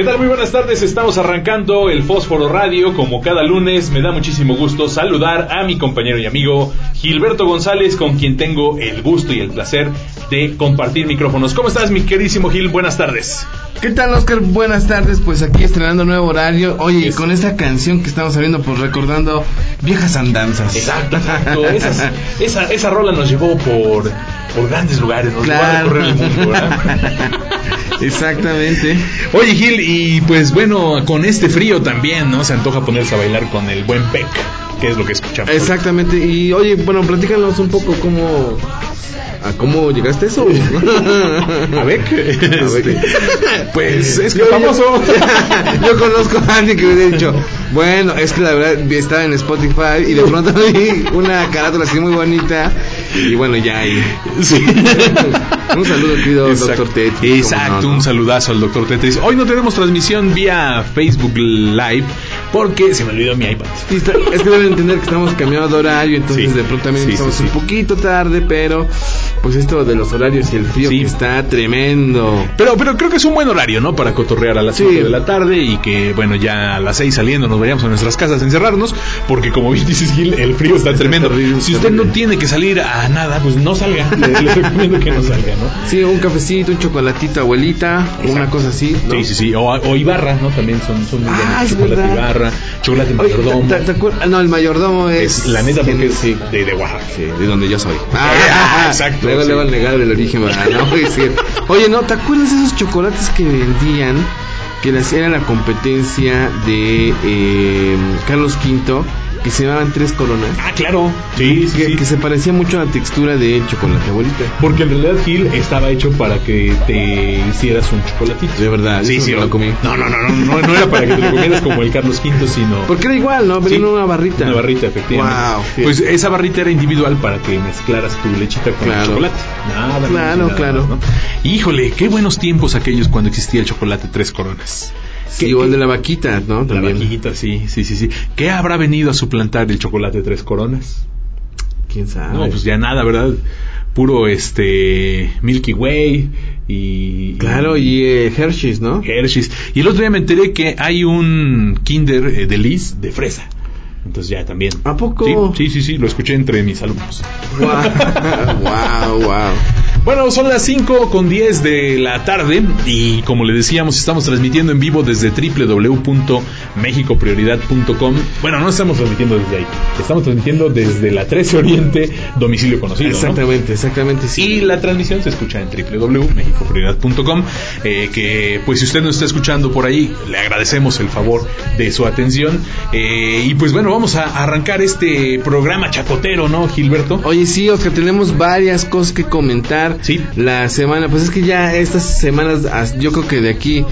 ¿Qué tal? Muy buenas tardes, estamos arrancando el Fósforo Radio. Como cada lunes, me da muchísimo gusto saludar a mi compañero y amigo Gilberto González, con quien tengo el gusto y el placer de compartir micrófonos. ¿Cómo estás, mi queridísimo Gil? Buenas tardes. ¿Qué tal, Oscar? Buenas tardes, pues aquí estrenando nuevo horario. Oye, con esta canción que estamos sabiendo, pues recordando viejas andanzas. Exacto, exacto. Esas- esa, esa rola nos llevó por, por grandes lugares, nos llevó a Claro. recorrer el mundo, ¿verdad? Exactamente. Oye, Gil, y pues bueno, con este frío también, ¿no? Se antoja ponerse a bailar con el buen Peck, que es lo que escuchamos. Exactamente. Y oye, bueno, platícanos un poco cómo... ¿A cómo llegaste a eso? A ver, este, pues es que Yo- famoso. Yo, yo conozco a alguien que me hubiera dicho, bueno, es que la verdad estaba en Spotify y de pronto vi una carátula así muy bonita y bueno, ya ahí. Sí. Un saludo, querido doctor Tetris. ¿cómo Exacto, no, un saludazo al doctor Tetris. Hoy no tenemos transmisión vía Facebook Live porque se me olvidó mi iPad. Está- es que deben entender que estamos cambiando de horario, entonces Sí. de pronto también Sí, estamos sí, un poquito tarde, pero pues esto de los horarios y el frío Sí. que está tremendo. Pero, pero creo que es un buen horario, ¿no? Para cotorrear a las Sí. 5 de la tarde y que, bueno, ya a las 6 saliendo nos vayamos a nuestras casas a encerrarnos, porque como bien dices, Gil, el frío está, tremendo. terrible, si usted no tiene que salir a nada, pues no salga. Le, le recomiendo que no salga, ¿no? Sí, un cafecito, un chocolatito, abuelita, una cosa así. ¿no? Sí, sí, sí. O, o Ibarra, ¿no? También son, son muy Ah, buenos. Chocolate verdad. Ibarra, chocolate Oye, mayordomo. ¿te- te acuer- No, el mayordomo es. Es la neta porque es sí, de, de Oaxaca. sí, de donde yo soy. Ah, exacto, Luego sí. le van a negar el origen, ¿verdad? No, a. Oye, ¿no? ¿Te acuerdas de esos chocolates que vendían? Que las, era la competencia de eh, Carlos V, que se llamaban Tres Coronas. Ah, claro. Sí, sí, que, sí. que se parecía mucho a la textura de chocolate, abuelita. Porque en realidad Gil estaba hecho para que te hicieras un chocolatito. De verdad, Sí, sí, me lo comí. No, no, no, no, no, no era para que te lo comieras como el Carlos V, sino Porque era igual, ¿no? Venía Sí, una barrita. Una barrita, efectivamente. Wow. Pues esa barrita era individual para que mezclaras tu lechita con Claro. el chocolate. Nada Claro, nada claro. ¿no? Híjole, qué buenos tiempos aquellos cuando existía el chocolate tres coronas. Sí, ¿Qué- o el de la vaquita, ¿no? La También. vaquita, sí, sí, sí, sí. ¿Qué habrá venido a suplantar el chocolate tres coronas? ¿Quién sabe? No, pues ya nada, ¿verdad? Puro este Milky Way y Claro, y eh, Hershey's, ¿no? Hershey's. Y el otro día me enteré que hay un Kinder eh, de Liz de fresa. Entonces ya también. ¿A poco? Sí, sí, sí, sí, lo escuché entre mis alumnos. wow, wow. Bueno, son las 5 con 10 de la tarde y como le decíamos, estamos transmitiendo en vivo desde www.mexicoprioridad.com. Bueno, no estamos transmitiendo desde ahí, estamos transmitiendo desde la 13 Oriente, domicilio conocido. ¿no? Exactamente, exactamente, sí. Y la transmisión se escucha en www.mexicoprioridad.com eh, que pues si usted nos está escuchando por ahí, le agradecemos el favor de su atención. Eh, y pues bueno, vamos a arrancar este programa chacotero, ¿no, Gilberto? Oye, sí, Oscar, tenemos varias cosas que comentar. Sí. La semana, pues es que ya estas semanas, as- yo creo que de aquí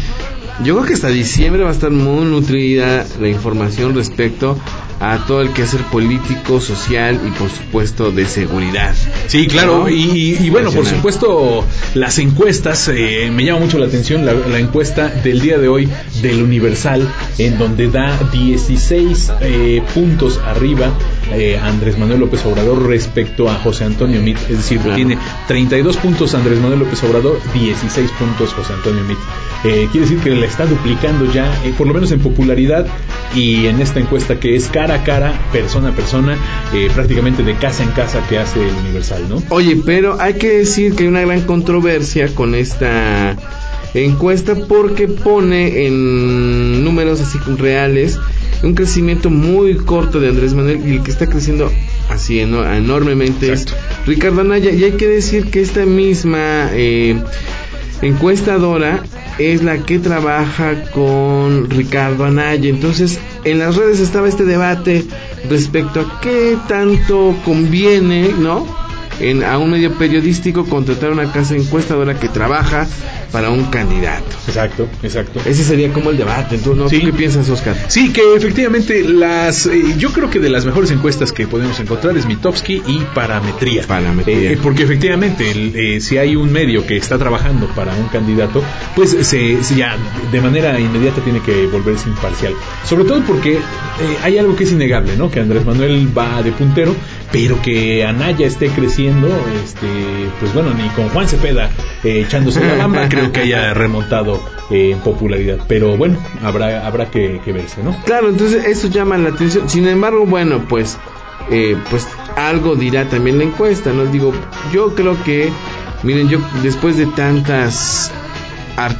yo creo que hasta diciembre va a estar muy nutrida la información respecto a todo el quehacer político, social y por supuesto de seguridad. Sí, claro, ¿No? y, y bueno, por supuesto, las encuestas, eh, me llama mucho la atención la, la encuesta del día de hoy del Universal, en donde da 16 eh, puntos arriba eh, Andrés Manuel López Obrador respecto a José Antonio Mit, es decir, Claro. tiene 32 puntos Andrés Manuel López Obrador, 16 puntos José Antonio Mit. Eh, quiere decir que le está duplicando ya, eh, por lo menos en popularidad, y en esta encuesta que es cara a cara, persona a persona, eh, prácticamente de casa en casa que hace el Universal, ¿no? Oye, pero hay que decir que hay una gran controversia con esta encuesta porque pone en números así reales un crecimiento muy corto de Andrés Manuel y el que está creciendo así eno- enormemente Exacto. es Ricardo Anaya y hay que decir que esta misma eh, encuestadora es la que trabaja con Ricardo Anaya. Entonces, en las redes estaba este debate respecto a qué tanto conviene, ¿no? En, a un medio periodístico contratar una casa encuestadora que trabaja para un candidato. Exacto, exacto. Ese sería como el debate. Entonces, ¿no? Sí. ¿Tú qué piensas, Oscar? Sí, que efectivamente las, eh, yo creo que de las mejores encuestas que podemos encontrar es Mitofsky y Parametría. Parametría. Eh, porque efectivamente, el, eh, si hay un medio que está trabajando para un candidato, pues se, se ya de manera inmediata tiene que volverse imparcial. Sobre todo porque eh, hay algo que es innegable, ¿no? Que Andrés Manuel va de puntero, pero que Anaya esté creciendo, este, pues bueno, ni con Juan Cepeda eh, echándose la bamba, creo que haya remontado eh, en popularidad. Pero bueno, habrá, habrá que, que verse, ¿no? Claro, entonces eso llama la atención. Sin embargo, bueno, pues, eh, pues algo dirá también la encuesta, ¿no? Digo, yo creo que, miren, yo después de tantas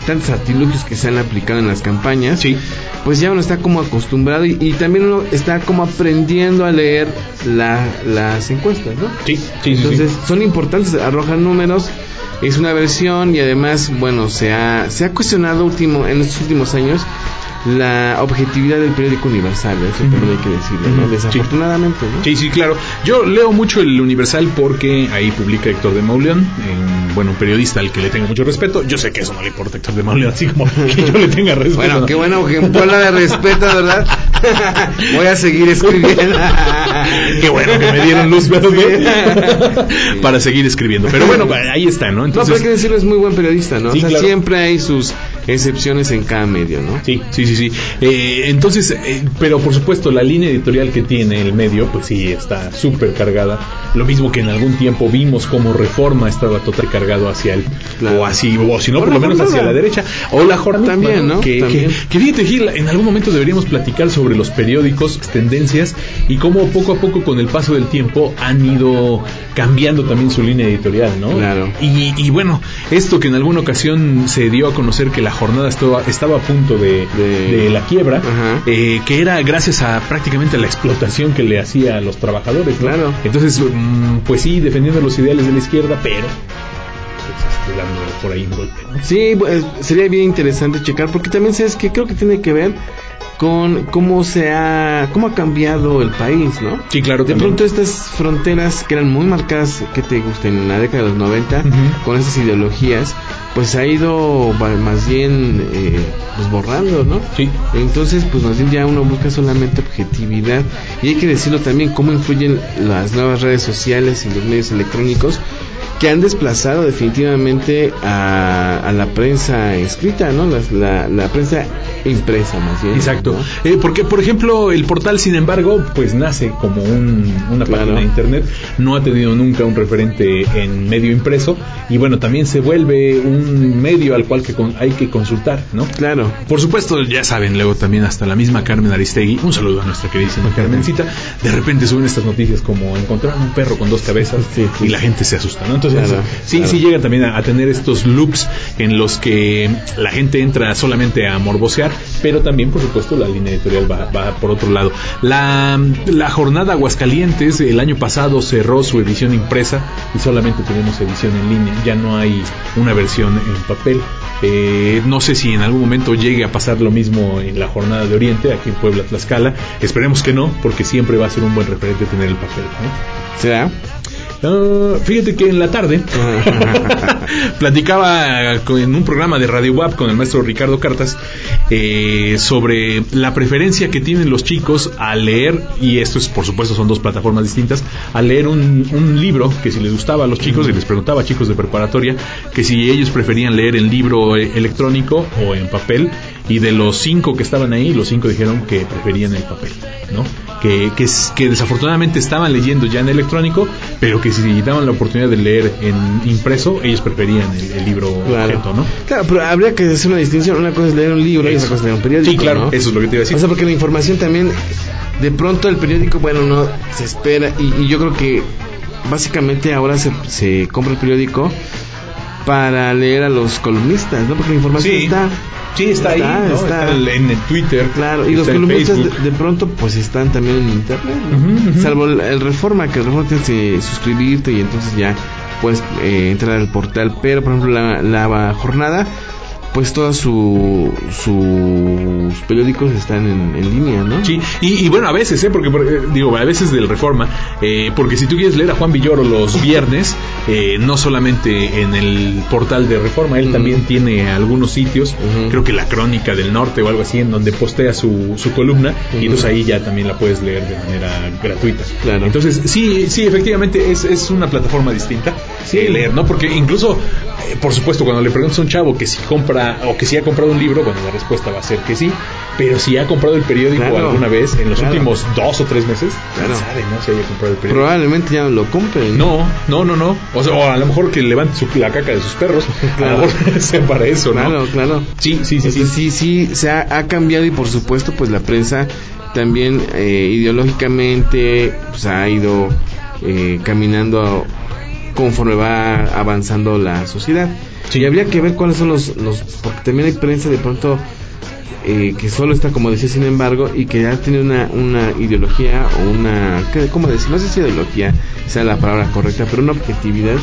tantos artilugios que se han aplicado en las campañas, Sí. pues ya uno está como acostumbrado y, y también uno está como aprendiendo a leer la- las encuestas, ¿no? Sí, sí, Entonces sí. son importantes, arrojan números, es una versión y además, bueno, se ha, se ha cuestionado último, en estos últimos años la objetividad del periódico universal, eso también hay que decirlo, ¿no? Sí. Desafortunadamente, ¿no? Sí, sí, claro. Yo leo mucho el Universal porque ahí publica Héctor de Mauleón, bueno, un periodista al que le tengo mucho respeto. Yo sé que eso no le importa a Héctor de Mauleón, así como que yo le tenga respeto. Bueno, ¿no? qué bueno que en Puebla de respeto, ¿verdad? Voy a seguir escribiendo. Qué bueno que me dieron luz verde para seguir escribiendo. Pero bueno, ahí está, ¿no? No, pero hay que Entonces, decirlo, es muy buen periodista, ¿no? Sí, o sea, claro. siempre hay sus excepciones en cada medio, ¿no? Sí, sí, sí, sí. Eh, entonces, eh, pero por supuesto, la línea editorial que tiene el medio, pues sí, está súper cargada. Lo mismo que en algún tiempo vimos como Reforma estaba total cargado hacia el, Claro. o así, o si no, por lo menos jornada. hacia la derecha, o la jornada. También, ¿no? Que, También. que, que fíjate, Gil, en algún momento deberíamos platicar sobre los periódicos, tendencias, y cómo poco a poco, con el paso del tiempo, han ido cambiando también su línea editorial, ¿no? Claro. Y, y bueno, esto que en alguna ocasión se dio a conocer que la jornada estaba, estaba a punto de, De- de la quiebra, eh, que era gracias a prácticamente a la explotación que le hacía a los trabajadores. ¿no? Claro. Entonces, mm, pues sí, defendiendo los ideales de la izquierda, pero pues, este, dándole por ahí un golpe. Sí, pues, sería bien interesante checar, porque también sabes que creo que tiene que ver con cómo se ha, cómo ha cambiado el país, ¿no? Sí, claro. De también. pronto estas fronteras que eran muy marcadas, que te gusten, en la década de los 90, Ujú. con esas ideologías, pues ha ido más bien eh, pues borrando, ¿no? Sí. Entonces, pues más bien ya uno busca solamente objetividad y hay que decirlo también cómo influyen las nuevas redes sociales y los medios electrónicos que han desplazado definitivamente a, a la prensa escrita, ¿no? Las- La, la prensa impresa más bien. Exacto. ¿no? Eh, porque, por ejemplo, el portal, sin embargo, pues nace como un- una Claro. página de internet, no ha tenido nunca un referente en medio impreso y bueno, también se vuelve un medio al cual que con- hay que consultar, ¿no? Claro. Por supuesto, ya saben, luego también hasta la misma Carmen Aristegui, un saludo a nuestra queridísima Carmencita, de repente suben estas noticias como encontraron un perro con dos cabezas Sí, sí. y la gente se asusta, ¿no? Entonces, Claro, sí, claro. sí llegan también a, a tener estos loops en los que la gente entra solamente a morbosear, pero también, por supuesto, la línea editorial va, va por otro lado. La, la jornada Aguascalientes el año pasado cerró su edición impresa y solamente tenemos edición en línea, ya no hay una versión en papel. Eh, no sé si en algún momento llegue a pasar lo mismo en la jornada de Oriente, aquí en Puebla, Tlaxcala. Esperemos que no, porque siempre va a ser un buen referente tener el papel. ¿no? ¿Será? Ah, fíjate que en la tarde platicaba en un programa de Radio WAP con el maestro Ricardo Cartas eh, sobre la preferencia que tienen los chicos a leer, y esto es por supuesto son dos plataformas distintas, a leer un, un libro que si les gustaba a los chicos, y les preguntaba a chicos de preparatoria que si ellos preferían leer en libro eh, electrónico o en papel, y de los cinco que estaban ahí, los cinco dijeron que preferían el papel, ¿no? Que, que, es- que desafortunadamente estaban leyendo ya en electrónico, pero que si daban la oportunidad de leer en impreso, ellos preferían el, el libro Claro. objeto, ¿no? Claro, pero habría que hacer una distinción. Una cosa es leer un libro y otra cosa es leer un periódico. Sí, claro, ¿no? eso es lo que te iba a decir. O sea, porque la información también, de pronto el periódico, bueno, no se espera. Y, y yo creo que básicamente ahora se, se compra el periódico para leer a los columnistas, ¿no? Porque la información Sí. está. Sí, está, ahí, Está, ¿no? está. Está el- en el Twitter. Claro, y los columnistas de, de pronto pues están también en internet, salvo el, el Reforma, que el Reforma tienes que suscribirte y entonces ya puedes eh, entrar al portal, pero por ejemplo la, la jornada, pues todos su, sus periódicos están en, en línea, ¿no? Sí, y, y bueno, a veces, ¿eh? Porque, eh, digo, a veces del Reforma, eh, porque si tú quieres leer a Juan Villoro los viernes, eh, no solamente en el portal de Reforma, él también tiene algunos sitios, creo que la Crónica del Norte o algo así, en donde postea su, su columna, y entonces ahí ya también la puedes leer de manera gratuita. Claro. Entonces, sí, sí, efectivamente, es, es una plataforma distinta Sí. eh, leer, ¿no? Porque incluso, eh, por supuesto, cuando le preguntas a un chavo que si compra o que si ha comprado un libro, bueno, la respuesta va a ser que sí, pero si ha comprado el periódico Claro. alguna vez en los Claro. últimos dos o tres meses, Claro. sabe, ¿no? Si haya comprado el periódico. Probablemente ya no lo compren. No, no, no, no. O, sea, o a lo mejor que levante su, la caca de sus perros. A lo mejor sea para eso, ¿no? Claro, claro. Sí, sí, sí, sí. Sí, sí, se ha, ha cambiado y por supuesto pues la prensa también eh, ideológicamente pues ha ido eh, caminando conforme va avanzando la sociedad. Sí. Y habría que ver cuáles son los, los porque también hay prensa de pronto eh, que solo está como decía sin embargo y que ya tiene una, una ideología o una ¿qué- cómo decir no sé si ideología sea la palabra correcta pero una objetividad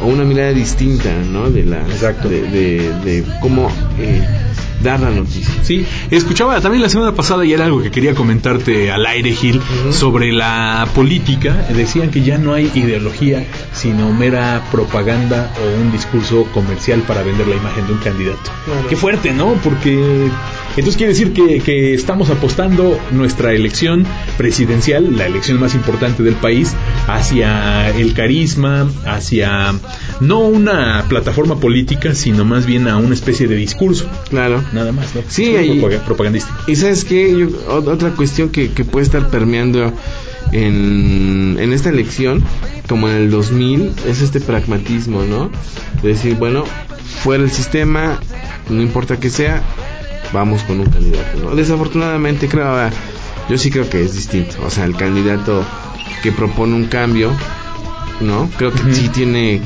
o una mirada distinta, ¿no? De la, Exacto. de, de, de cómo eh, dar la noticia. Sí, escuchaba también la semana pasada y era algo que quería comentarte al aire, Gil, sobre la política. Decían que ya no hay ideología, sino mera propaganda o un discurso comercial para vender la imagen de un candidato. Claro. Qué fuerte, ¿no? Porque entonces quiere decir que, que estamos apostando nuestra elección presidencial, la elección más importante del país, hacia el carisma, hacia no una plataforma política, sino más bien a una especie de discurso. Claro. Nada más, ¿no? Sí, propaga- propagandístico. Y sabes qué, otra cuestión que, que puede estar permeando en, en esta elección, como en el 2000, es este pragmatismo, ¿no? De decir, bueno, fuera el sistema, no importa que sea, vamos con un candidato, ¿no? Desafortunadamente, creo, yo sí creo que es distinto. O sea, el candidato que propone un cambio, ¿no? Creo que sí tiene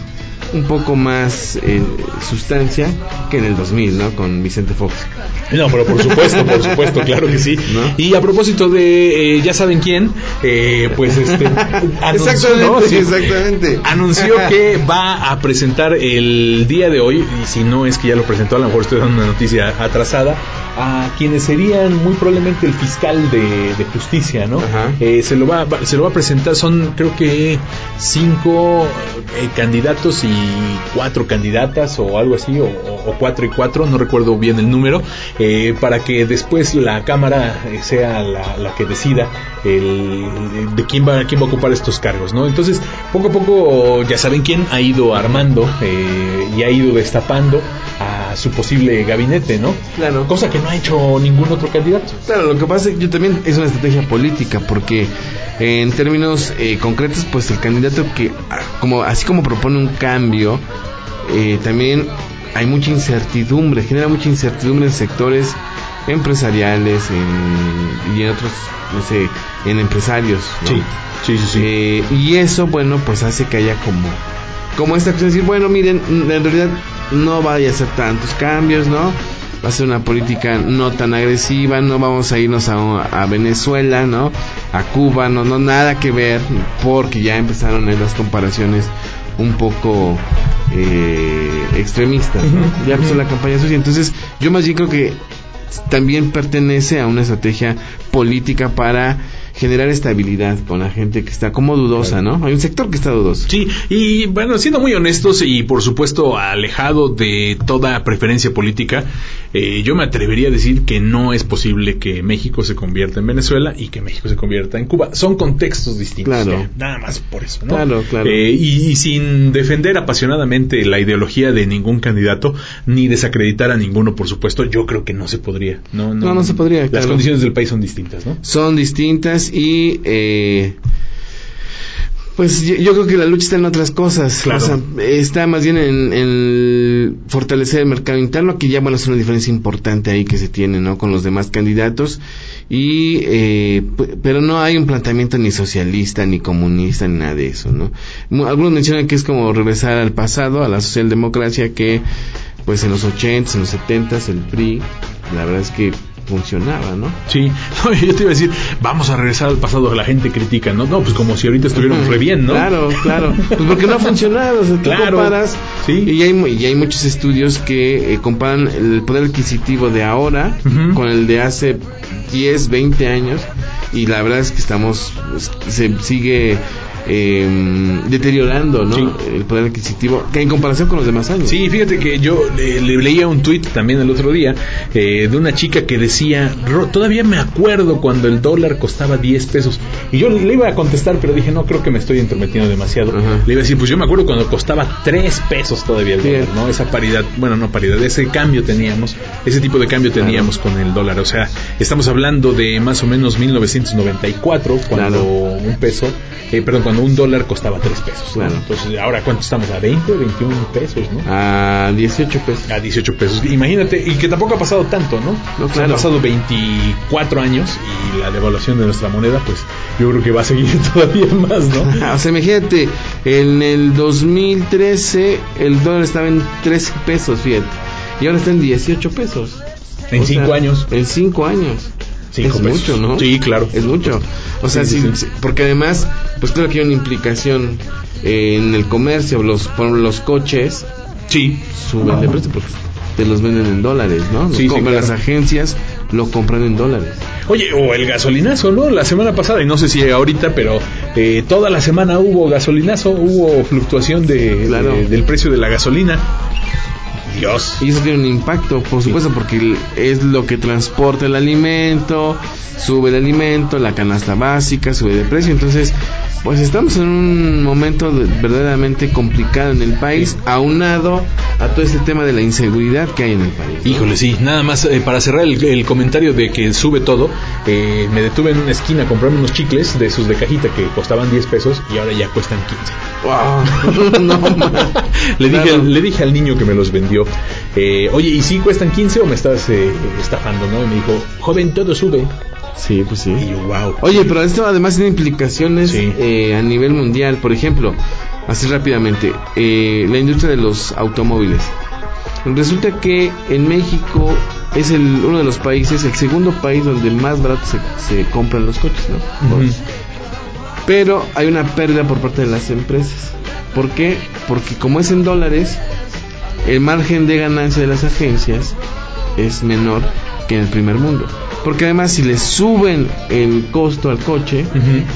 un poco más eh, sustancia que en el 2000, ¿no? Con Vicente Fox. No, pero por supuesto, por supuesto, claro que sí. ¿No? Y a propósito de, eh, ya saben quién, eh, pues este, anunció, Exactamente, ¿no? Sí. exactamente. anunció que va a presentar el día de hoy, y si no es que ya lo presentó, a lo mejor estoy dando una noticia atrasada, a quienes serían muy probablemente el fiscal de, de justicia, ¿no? Ajá. Eh, se, lo va, va- se lo va a presentar, son creo que cinco eh, candidatos y cuatro candidatas o algo así, o, cuatro y cuatro, no recuerdo bien el número, eh, para que después la Cámara eh, sea la, la que decida el, de quién va, quién va a ocupar estos cargos, ¿no? Entonces, poco a poco, ya saben quién ha ido armando eh, y ha ido destapando a su posible gabinete, ¿no? Claro. Cosa que no ha hecho ningún otro candidato. Claro, lo que pasa es que yo también es una estrategia política porque eh, en términos eh, concretos, pues el candidato que, ah, como así como propone un cambio, eh, también hay mucha incertidumbre, genera mucha incertidumbre en sectores empresariales en- y en otros, no sé, en empresarios. ¿no? Sí, sí, sí, sí. Eh, y eso, bueno, pues hace que haya como, como esta cuestión de decir, bueno, miren, en realidad no vaya a hacer tantos cambios, ¿no? Va a ser una política no tan agresiva, no vamos a irnos a, a Venezuela, ¿no? A Cuba, no, no, nada que ver, porque ya empezaron las comparaciones un poco eh, extremistas, ¿no? Ya empezó la campaña sucia, entonces yo más bien creo que también pertenece a una estrategia política para generar estabilidad con la gente que está como dudosa, ¿no? Hay un sector que está dudoso. Sí, y bueno, siendo muy honestos y por supuesto alejado de toda preferencia política, eh, yo me atrevería a decir que no es posible que México se convierta en Venezuela y que México se convierta en Cuba. Son contextos distintos. Claro. ya, nada más por eso, ¿no? Claro, claro. Eh, y, y sin defender apasionadamente la ideología de ningún candidato, ni desacreditar a ninguno, por supuesto, yo creo que no se podría. No, no, No, no se podría, Las claro. condiciones del país son distintas, ¿no? Son distintas y eh, pues yo, yo creo que la lucha está en otras cosas. Claro. O sea, está más bien en, en fortalecer el mercado interno, que ya bueno es una diferencia importante ahí que se tiene, ¿no? Con los demás candidatos. Y, eh, pero no hay un planteamiento ni socialista, ni comunista, ni nada de eso, ¿no? Algunos mencionan que es como regresar al pasado, a la socialdemocracia que, pues en los 80s, en los 70s, el PRI, la verdad es que funcionaba, ¿no? Sí, no, yo te iba a decir, vamos a regresar al pasado, la gente critica, ¿no? No, pues como si ahorita estuviéramos re bien, ¿no? Claro, claro. Pues porque no ha funcionado. O sea, tú Claro. comparas. Sí. Y hay, y hay muchos estudios que eh, comparan el poder adquisitivo de ahora con el de hace 10, 20 años. Y la verdad es que estamos. pues, Se sigue. Eh, deteriorando ¿no? Sí. el poder adquisitivo que en comparación con los demás años Sí, fíjate que yo le, le leía un tuit también el otro día eh, de una chica que decía, "Ro, todavía me acuerdo cuando el dólar costaba 10 pesos. Y yo le iba a contestar, pero dije, no, creo que me estoy entrometiendo demasiado. Ajá. Le iba a decir, pues yo me acuerdo cuando costaba 3 pesos todavía el dólar, ¿no? Esa paridad, bueno, no paridad, ese cambio teníamos, ese tipo de cambio teníamos con el dólar. O sea, estamos hablando de más o menos 1994, cuando Claro. un peso, eh, perdón, cuando un dólar costaba 3 pesos. ¿no? Claro. Entonces, ahora cuánto estamos, a 20, 21 pesos, ¿no? a 18 pesos a 18 pesos. Imagínate, y que tampoco ha pasado tanto, ¿no? No, O sea, claro. Han pasado 24 años y la devaluación de nuestra moneda, pues yo creo que va a seguir todavía más, ¿no? o sea imagínate en el 2013 el dólar estaba en 13 pesos fíjate y ahora está en 18 pesos En O sea, cinco años. En cinco años. Cinco es pesos. mucho, ¿no? Sí, claro. Es mucho. O sea, Sí, sí, sí, sí, porque además, pues creo que hay una implicación eh, en el comercio, los, por los coches Sí. suben de precio porque te los venden en dólares, ¿no? Los Sí, sí, compran claro. las agencias, lo compran en dólares. Oye, o el gasolinazo, ¿no? La semana pasada, y no sé si ahorita, pero eh, toda la semana hubo gasolinazo, hubo fluctuación de, Claro. de- del precio de la gasolina. Dios. Y eso tiene un impacto, por supuesto, porque es lo que transporta el alimento, sube el alimento, la canasta básica sube de precio. Entonces, pues estamos en un momento de- verdaderamente complicado en el país, aunado a todo este tema de la inseguridad que hay en el país. ¿no? Híjole, sí, nada más eh, para cerrar el, el comentario de que sube todo, eh, me detuve en una esquina a comprarme unos chicles de esos de cajita que costaban 10 pesos y ahora ya cuestan 15. Wow. no. Le dije, Claro. le dije al niño que me los vendió, eh, oye, ¿y si cuestan 15 o me estás eh, estafando? ¿no? Y me dijo, joven, todo sube. Sí, pues sí. Y yo, wow. Oye, pero esto además tiene implicaciones Sí. eh, a nivel mundial. Por ejemplo, así rápidamente, eh, la industria de los automóviles. Resulta que en México es el, uno de los países, el segundo país donde más barato se, se compran los coches, ¿no? Pero hay una pérdida por parte de las empresas. ¿Por qué? Porque como es en dólares, el margen de ganancia de las agencias es menor que en el primer mundo. Porque además si le suben el costo al coche,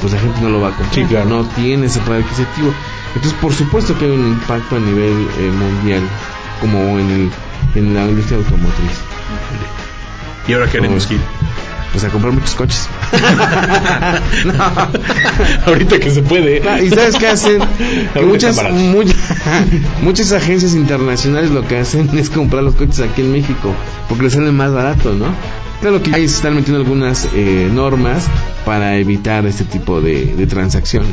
pues la gente no lo va a comprar. Sí, claro. No tiene ese poder adquisitivo. Entonces, por supuesto que hay un impacto a nivel eh, mundial, como en, el, en la industria automotriz. ¿Y ahora qué haremos, Gil? Pues a comprar muchos coches. Ahorita que se puede. ¿Y sabes qué hacen? Que muchas, muchas, muchas agencias internacionales lo que hacen es comprar los coches aquí en México porque les sale más barato, ¿no? Claro que ahí se están metiendo algunas eh, normas para evitar este tipo de, de transacciones.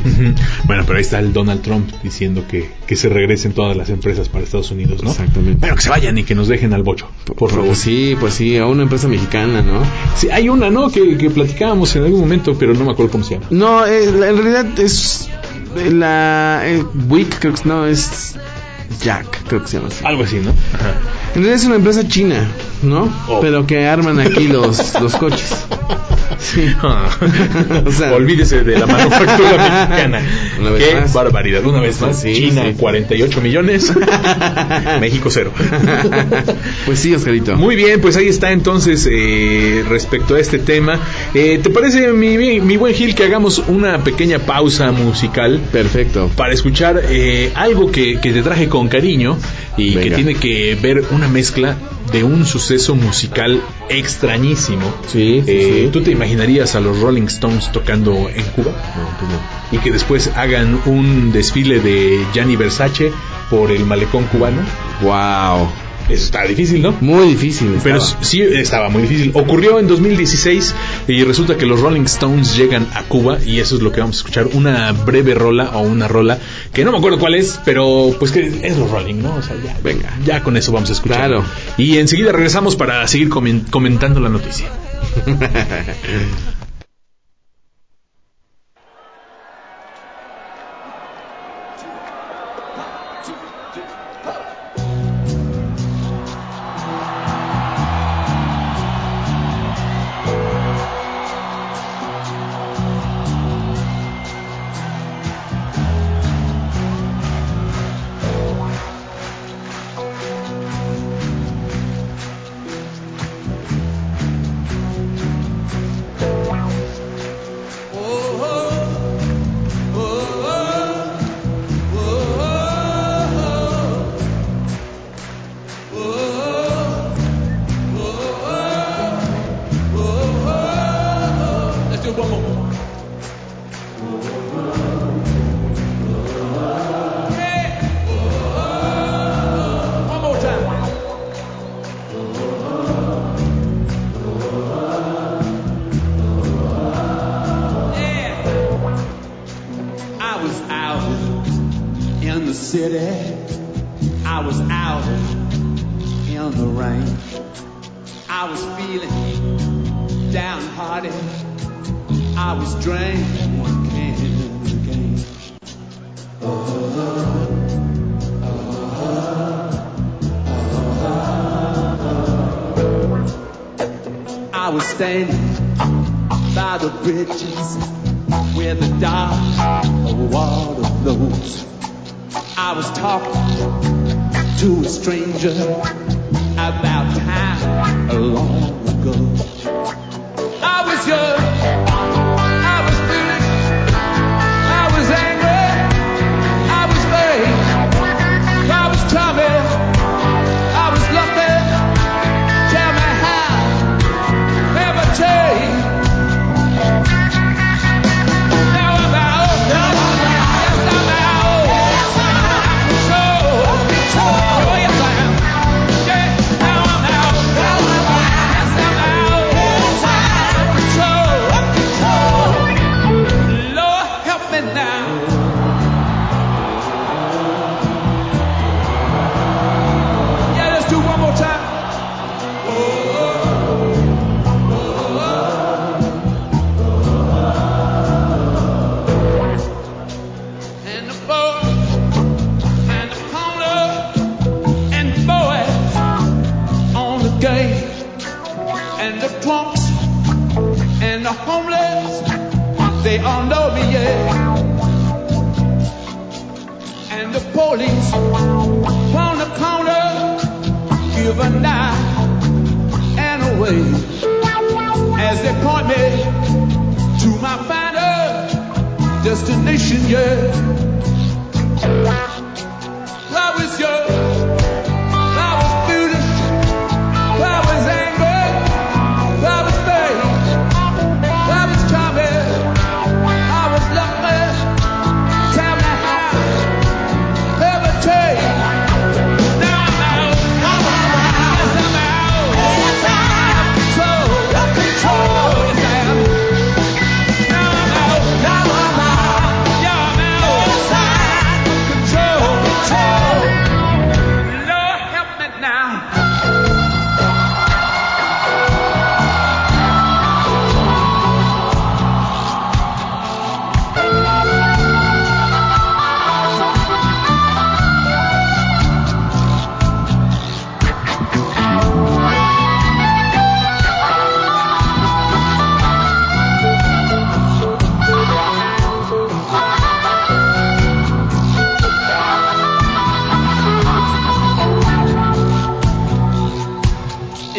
Bueno, pero ahí está el Donald Trump diciendo que, que se regresen todas las empresas para Estados Unidos, ¿no? Exactamente. Pero que se vayan y que nos dejen al bocho, por favor. Pues sí, pues sí, a una empresa mexicana, ¿no? Sí, hay una, ¿no? Que, que platicábamos en algún momento, pero no me acuerdo cómo se llama. No, eh, en realidad es eh, la eh, Wick, creo que no, es Jack, creo que se llama así. Algo así, ¿no? Ajá. En realidad es una empresa china, ¿no? Oh. Pero que arman aquí los, los coches. Sí. o sea, Olvídese de la manufactura mexicana. Una vez Qué más. barbaridad. Una vez más, Sí, China sí. 48 millones, México cero. Pues sí, Oscarito. Muy bien, pues ahí está entonces eh, respecto a este tema. Eh, ¿Te parece, mi, mi- mi buen Gil, que hagamos una pequeña pausa musical? Perfecto. para escuchar eh, algo que, que te traje con cariño y que tiene que ver una mezcla de un suceso musical extrañísimo. Sí, sí, Eh, sí. ¿Tú te imaginarías a los Rolling Stones tocando en Cuba? No, pues no. Y que después hagan un desfile de Gianni Versace por el malecón cubano. Wow. Eso está difícil, ¿no? Muy difícil. Pero sí estaba muy difícil. Ocurrió en 2016 y resulta que los Rolling Stones llegan a Cuba y eso es lo que vamos a escuchar. Una breve rola o una rola que no me acuerdo cuál es, pero pues que es los Rolling, ¿no? O sea, ya, Venga. ya con eso vamos a escuchar. Claro. Y enseguida regresamos para seguir comen- comentando la noticia. bridges where the dark water flows. I was talking to a stranger about time long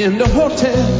in the hotel.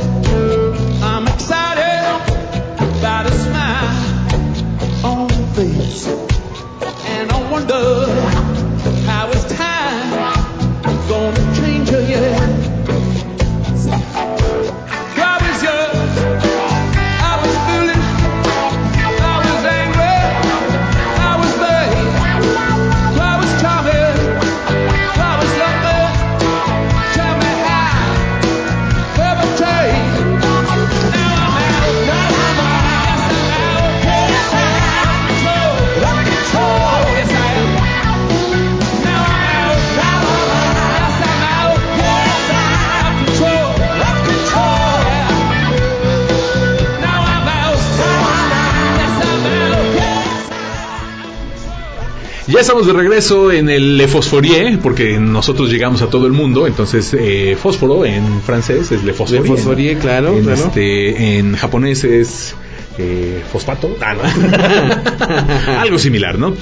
Ya estamos de regreso en el Le Fosforie, porque nosotros llegamos a todo el mundo, entonces eh, fósforo en francés es Le Fosforie. Le Fosforie, ¿no? claro, En, claro. este, en japonés es eh, fosfato, Ah, no. algo similar, ¿no?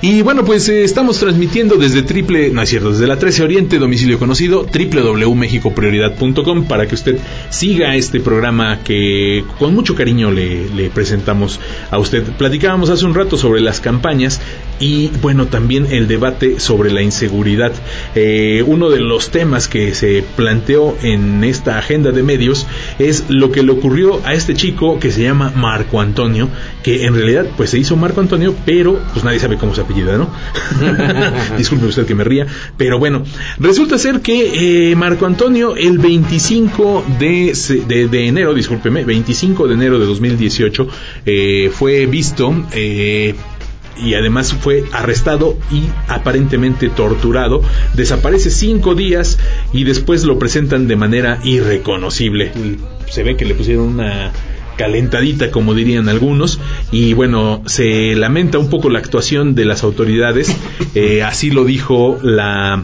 Y bueno, pues eh, estamos transmitiendo desde triple, no es cierto, desde la 13 Oriente, domicilio conocido, www.mexicoprioridad.com para que usted siga este programa que con mucho cariño le, le presentamos a usted. Platicábamos hace un rato sobre las campañas y bueno, también el debate sobre la inseguridad. Eh, uno de los temas que se planteó en esta agenda de medios es lo que le ocurrió a este chico que se llama Marco Antonio, que en realidad pues se hizo Marco Antonio, pero pues nadie sabe cómo se apellida, ¿no? Disculpe usted que me ría, pero bueno, resulta ser que eh, Marco Antonio el 25 de, de enero, discúlpeme, 25 de enero de 2018 eh, fue visto eh, y además fue arrestado y aparentemente torturado. Desaparece cinco días y después lo presentan de manera irreconocible. Se ve que le pusieron una calentadita como dirían algunos y bueno se lamenta un poco la actuación de las autoridades Eh, así lo dijo la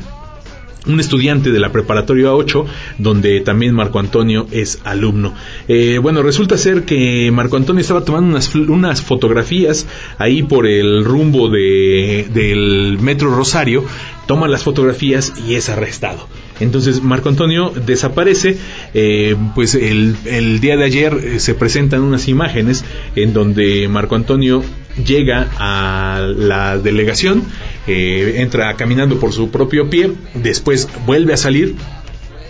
un estudiante de la preparatoria 8, donde también Marco Antonio es alumno. Eh, bueno, resulta ser que Marco Antonio estaba tomando unas, unas fotografías ahí por el rumbo de, del Metro Rosario, toma las fotografías y es arrestado. Entonces Marco Antonio desaparece, eh, pues el, el día de ayer eh, se presentan unas imágenes en donde Marco Antonio llega a la delegación, eh, entra caminando por su propio pie, después vuelve a salir,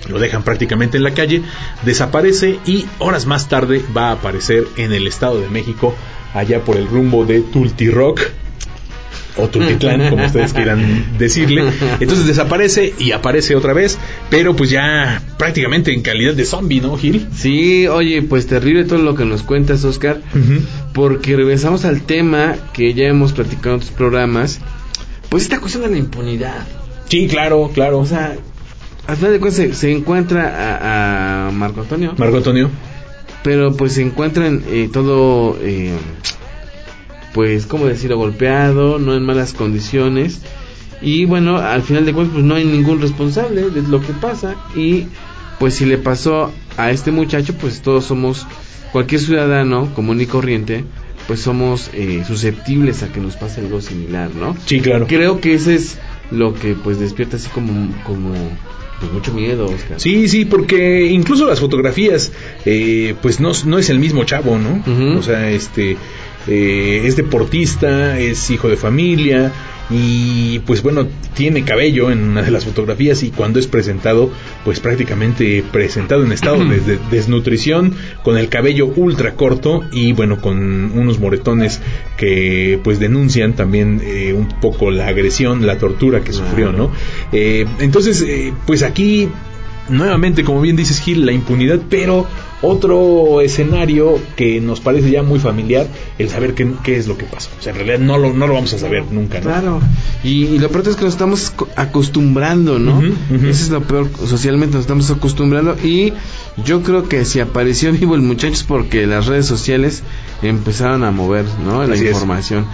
lo dejan prácticamente en la calle, desaparece y horas más tarde va a aparecer en el Estado de México, allá por el rumbo de Tultirock o Tultitlán, como ustedes quieran decirle. Entonces desaparece y aparece otra vez, pero pues ya prácticamente en calidad de zombie, ¿no, Gil? Sí, oye, pues terrible todo lo que nos cuentas, Oscar, porque regresamos al tema que ya hemos platicado en otros programas, pues esta cuestión de la impunidad. Sí, claro, claro. O sea, al final de cuentas se, se encuentra a, a Marco Antonio, Marco Antonio. pero pues se encuentran eh, todo, eh, pues, ¿cómo decirlo? Golpeado, no en malas condiciones. Y bueno, al final de cuentas, pues no hay ningún responsable de lo que pasa. Y pues si le pasó a este muchacho, pues todos somos, cualquier ciudadano común y corriente, pues somos eh, susceptibles a que nos pase algo similar, ¿no? Sí, claro. Creo que ese es lo que pues despierta así como, como pues, mucho miedo, Oscar. Sí, sí, porque incluso las fotografías, eh, pues no, no es el mismo chavo, ¿no? O sea, este, eh, es deportista, es hijo de familia y pues bueno, tiene cabello en una de las fotografías y cuando es presentado, pues prácticamente presentado en estado de, de- desnutrición, con el cabello ultra corto y bueno, con unos moretones que pues denuncian también eh, un poco la agresión, la tortura que sufrió, ¿no? Eh, entonces, eh, pues aquí nuevamente, como bien dices Gil, la impunidad, pero otro escenario que nos parece ya muy familiar, el saber qué, qué es lo que pasó. O sea, en realidad no lo, no lo vamos a saber nunca, ¿no? Claro. Y, y lo peor es que nos estamos co- acostumbrando, ¿no? Ujú. Eso es lo peor. Socialmente nos estamos acostumbrando. Y yo creo que si apareció vivo el muchacho es porque las redes sociales empezaron a mover, ¿no? La Así es. información.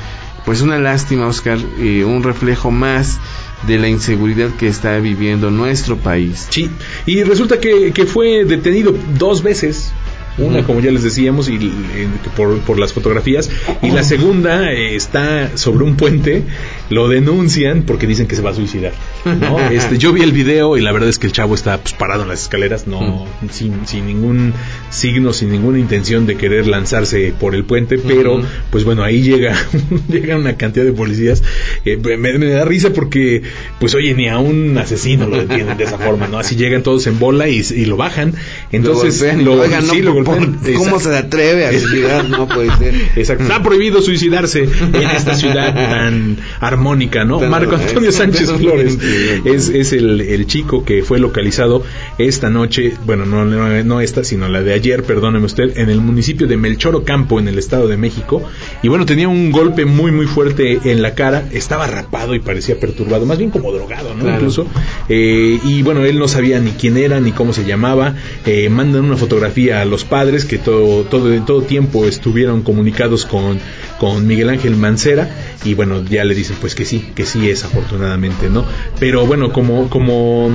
Pues una lástima, Oscar. Y un reflejo más de la inseguridad que está viviendo nuestro país. Sí, y resulta que, que fue detenido dos veces Una, como ya les decíamos, y, eh, por, por las fotografías. Y la segunda eh, está sobre un puente. Lo denuncian porque dicen que se va a suicidar. ¿no? Este, yo vi el video y la verdad es que el chavo está pues, parado en las escaleras, no sin, sin ningún signo, sin ninguna intención de querer lanzarse por el puente. Pero, pues bueno, ahí llega, llega una cantidad de policías. Eh, me, me da risa porque, pues oye, ni a un asesino lo detienen de esa forma, ¿no? Así llegan todos en bola y, y lo bajan. Entonces, golpean lo, sí, lo por-. ¿Cómo se atreve a suicidar? No puede ser. Exacto. Está prohibido suicidarse en esta ciudad tan armónica, ¿no? Tan- Marco Antonio Sánchez Flores es, es el, el chico que fue localizado esta noche, bueno, no, no, no esta, sino la de ayer, perdóneme usted, en el municipio de Melchor Ocampo, en el Estado de México. Y bueno, tenía un golpe muy, muy fuerte en la cara. Estaba rapado y parecía perturbado, más bien como drogado, ¿no? Claro. Incluso. Eh, y bueno, él no sabía ni quién era, ni cómo se llamaba. Eh, mandan una fotografía a los padres que todo, todo, en todo tiempo estuvieron comunicados con, con Miguel Ángel Mancera. Y bueno, ya le dicen pues que sí, que sí es afortunadamente, ¿no? Pero bueno, como, como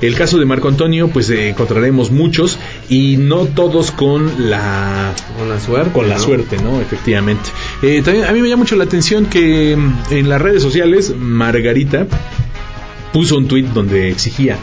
el caso de Marco Antonio, pues eh, encontraremos muchos y no todos con la Con la suerte. con la ¿no? suerte, ¿no? Efectivamente. Eh, también a mí me llama mucho la atención que mm, en las redes sociales Margarita puso un tuit donde exigía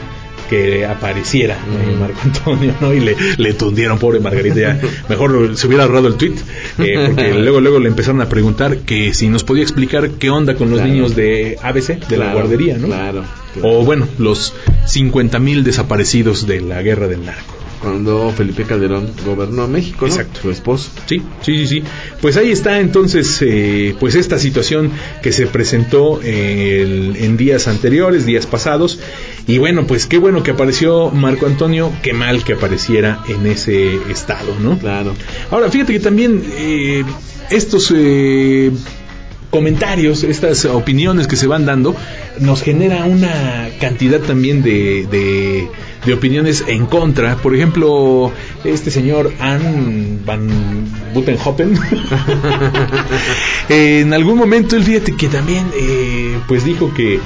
que apareciera eh, Marco Antonio, ¿no? Y le, le tundieron, pobre Margarita, ya mejor se hubiera ahorrado el tuit, eh, porque luego, luego le empezaron a preguntar que si nos podía explicar qué onda con los Claro. niños de ABC, de la guardería, ¿no? Claro. claro. O bueno, los 50 mil desaparecidos de la guerra del narco. Cuando Felipe Calderón gobernó México, ¿no? Exacto. Su esposo. Sí, sí, sí, sí. Pues ahí está entonces, eh, pues esta situación que se presentó eh, el- en días anteriores, días pasados. Y bueno, pues qué bueno que apareció Marco Antonio, qué mal que apareciera en ese estado, ¿no? Claro. Ahora, fíjate que también eh, estos eh, comentarios, estas opiniones que se van dando, nos genera una cantidad también de, de, de opiniones en contra. Por ejemplo, este señor Ann Van Butenhoppen, en algún momento él fíjate que también eh, pues dijo que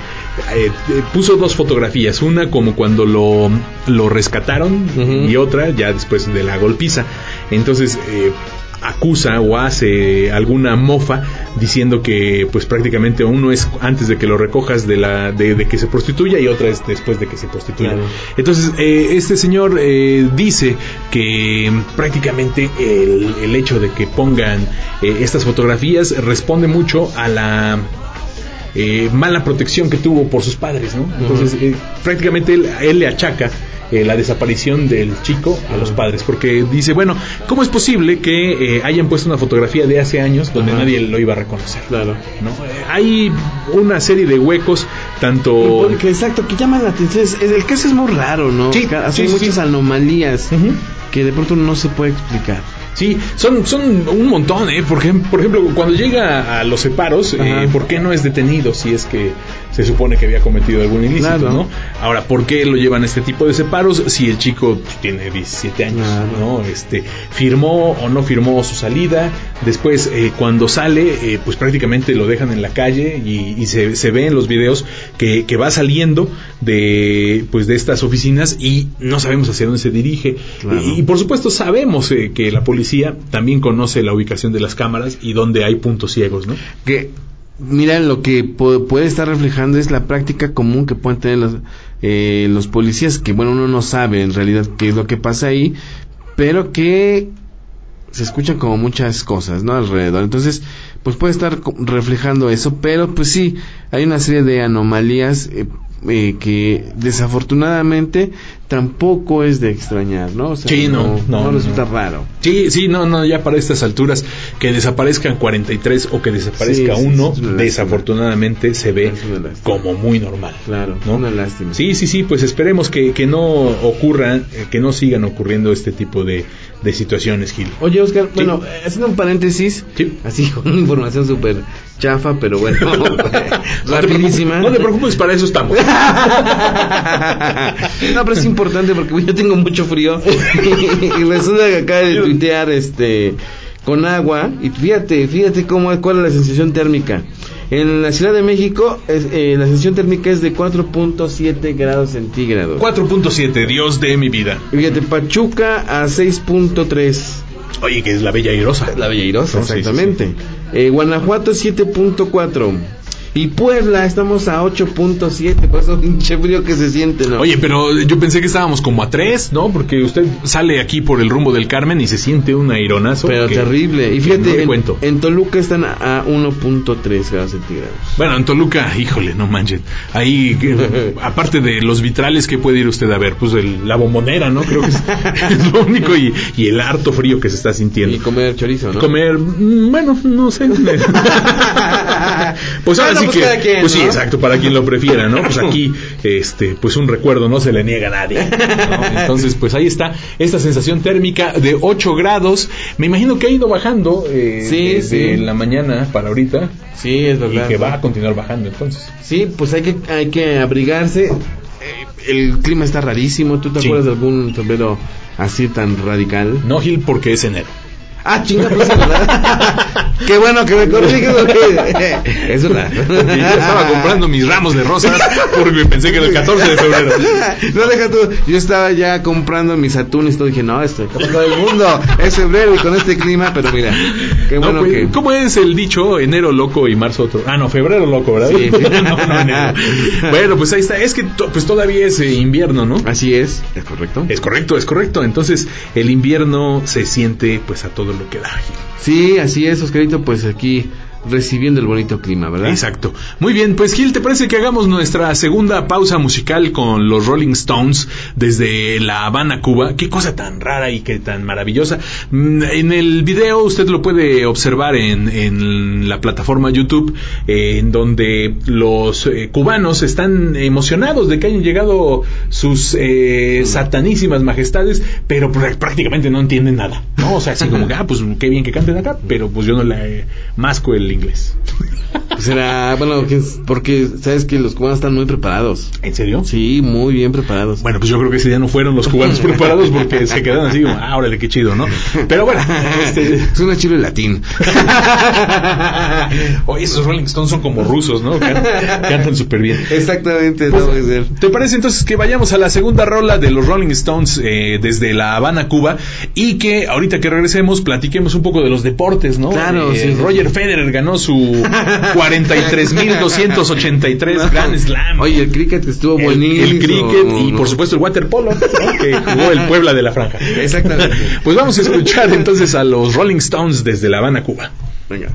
eh, eh, puso dos fotografías, una como cuando lo, lo rescataron y otra ya después de la golpiza. Entonces eh, acusa o hace alguna mofa diciendo que pues prácticamente uno es antes de que lo recojas de la de, de que se prostituya y otra es después de que se prostituya. Claro. Entonces eh, este señor eh, dice que prácticamente el, el hecho de que pongan eh, estas fotografías responde mucho a la eh, mala protección que tuvo por sus padres, ¿no? Entonces, eh, prácticamente él, él le achaca eh, la desaparición del chico a los padres, porque dice, bueno, ¿cómo es posible que eh, hayan puesto una fotografía de hace años donde Ajá. nadie lo iba a reconocer? Claro. ¿no? Eh, hay una serie de huecos, tanto... Porque exacto, que llaman la atención. Es- el caso es muy raro, ¿no? Sí, Hay sí, muchas sí. anomalías que de pronto no se puede explicar. Sí, son, son un montón, ¿eh? Por ejemplo, por ejemplo cuando llega a los separos, eh. ¿por qué no es detenido si es que se supone que había cometido algún ilícito, Claro. ¿no? Ahora, ¿por qué lo llevan a este tipo de separos si el chico tiene 17 años, Claro. ¿no? Este, firmó o no firmó su salida, después eh, cuando sale, eh, pues prácticamente lo dejan en la calle y, y se, se ve en los videos que, que va saliendo de, pues de estas oficinas y no sabemos hacia dónde se dirige. Claro. Y, y por supuesto sabemos eh, que la policía también conoce la ubicación de las cámaras y dónde hay puntos ciegos, ¿no? Que, mira, lo que pu- puede estar reflejando es la práctica común que pueden tener los, eh, los policías, que bueno, uno no sabe en realidad qué es lo que pasa ahí, pero que se escuchan como muchas cosas, ¿no? Alrededor. Entonces, pues puede estar reflejando eso, pero pues sí, hay una serie de anomalías eh, eh, que desafortunadamente tampoco es de extrañar, ¿no? O sea, Sí, no, no, no, resulta raro. Sí, sí, no, no, ya para estas alturas que desaparezcan 43 o que desaparezca Sí, uno, desafortunadamente se ve como muy normal. Claro, ¿no? una lástima. Sí, sí, sí, pues esperemos que, que no ocurran, eh, que no sigan ocurriendo este tipo de, de situaciones, Gil. Oye, Oscar, bueno, haciendo un paréntesis, Sí. así con una información súper chafa, pero bueno, rapidísima. no te preocupes, para eso estamos. no, pero es importante porque yo tengo mucho frío y resulta que acaba de tuitear este con agua y fíjate, fíjate cómo cuál es la sensación térmica. En la Ciudad de México, es- eh, la sensación térmica es de 4.7 grados centígrados. 4.7, Dios de mi vida. Fíjate, Pachuca a 6.3. Oye, que es la bella airosa. La Bella Airosa, No, sí, exactamente. Eh, Guanajuato 7.4. Y Puebla estamos a 8.7. Por eso pinche frío que se siente, ¿no? Oye, pero yo pensé que estábamos como a 3, ¿no? Porque usted sale aquí por el rumbo del Carmen y se siente un aironazo. Pero que- terrible. Y fíjate, no en, cuento. en Toluca están a 1.3 grados centígrados. Bueno, en Toluca, híjole, no manches. Ahí, aparte de los vitrales, ¿qué puede ir usted a ver? Pues el- la bombonera, ¿no? Creo que es, es lo único y, y el harto frío que se está sintiendo. Y comer chorizo, ¿no? Comer, mm, bueno, no sé. pues ahora Bueno, pues que, cada quien, pues sí, ¿no? exacto, para quien lo prefiera, ¿no? Pues aquí, este, pues un recuerdo no se le niega a nadie. ¿no? Entonces, pues ahí está esta sensación térmica de 8 grados. Me imagino que ha ido bajando eh, Sí, desde sí. la mañana para ahorita Sí, es y verdad. que va a continuar bajando entonces. Sí, pues hay que, hay que abrigarse. Eh, El clima está rarísimo. ¿Tú te Sí. acuerdas de algún sombrero así tan radical? No, Gil, porque es enero. Ah, chinga, pues es verdad. Qué bueno que me corriges. Es verdad. Y yo estaba comprando mis ramos de rosas porque pensé que era el 14 de febrero. No, deja tú. Yo estaba ya comprando mis atunes y todo. Dije, no, esto es todo el mundo. Es febrero y con este clima, pero mira. Qué No, bueno pues, que. ¿Cómo es el dicho? Enero loco y marzo otro. Ah, no, febrero loco, ¿verdad? Sí, sí. no, no, enero. Bueno, pues ahí está. Es que to- pues todavía es eh, invierno, ¿no? Así es. Es correcto. Es correcto, es correcto. Entonces, el invierno se siente pues a todo lo. Sí, así es, Oscarito. Pues aquí recibiendo el bonito clima, ¿verdad? Exacto. Muy bien, pues Gil, ¿te parece que hagamos nuestra segunda pausa musical con los Rolling Stones desde La Habana, Cuba? Qué cosa tan rara y qué tan maravillosa. Mm, En el video usted lo puede observar en, en la plataforma YouTube, eh, en donde los eh, cubanos están emocionados de que hayan llegado sus eh, satanísimas majestades, pero pr- prácticamente no entienden nada, ¿no? O sea, así como que, ah, pues qué bien que canten acá, pero pues yo no le masco el inglés. Será, bueno, porque sabes que los cubanos están muy preparados. ¿En serio? Sí, muy bien preparados. Bueno, pues yo creo que ese día no fueron los cubanos preparados porque se quedaron así como, ah, órale, qué chido, ¿no? Pero bueno, este... Es una chile latín. Oye, esos Rolling Stones son como rusos, ¿no? Can- cantan súper bien. Exactamente, Pues, no puede ser. ¿Te parece entonces que vayamos a la segunda rola de los Rolling Stones eh, desde La Habana, Cuba? Y que ahorita que regresemos platiquemos un poco de los deportes, ¿no? Claro, Eh, sí, Roger Federer ganó su 43.283 Grand Slam. Oye, el cricket estuvo el, buenísimo. el cricket y por supuesto el waterpolo, ¿no? que jugó el Puebla de la Franja. Exactamente. Pues vamos a escuchar entonces a los Rolling Stones desde La Habana, Cuba. Venga.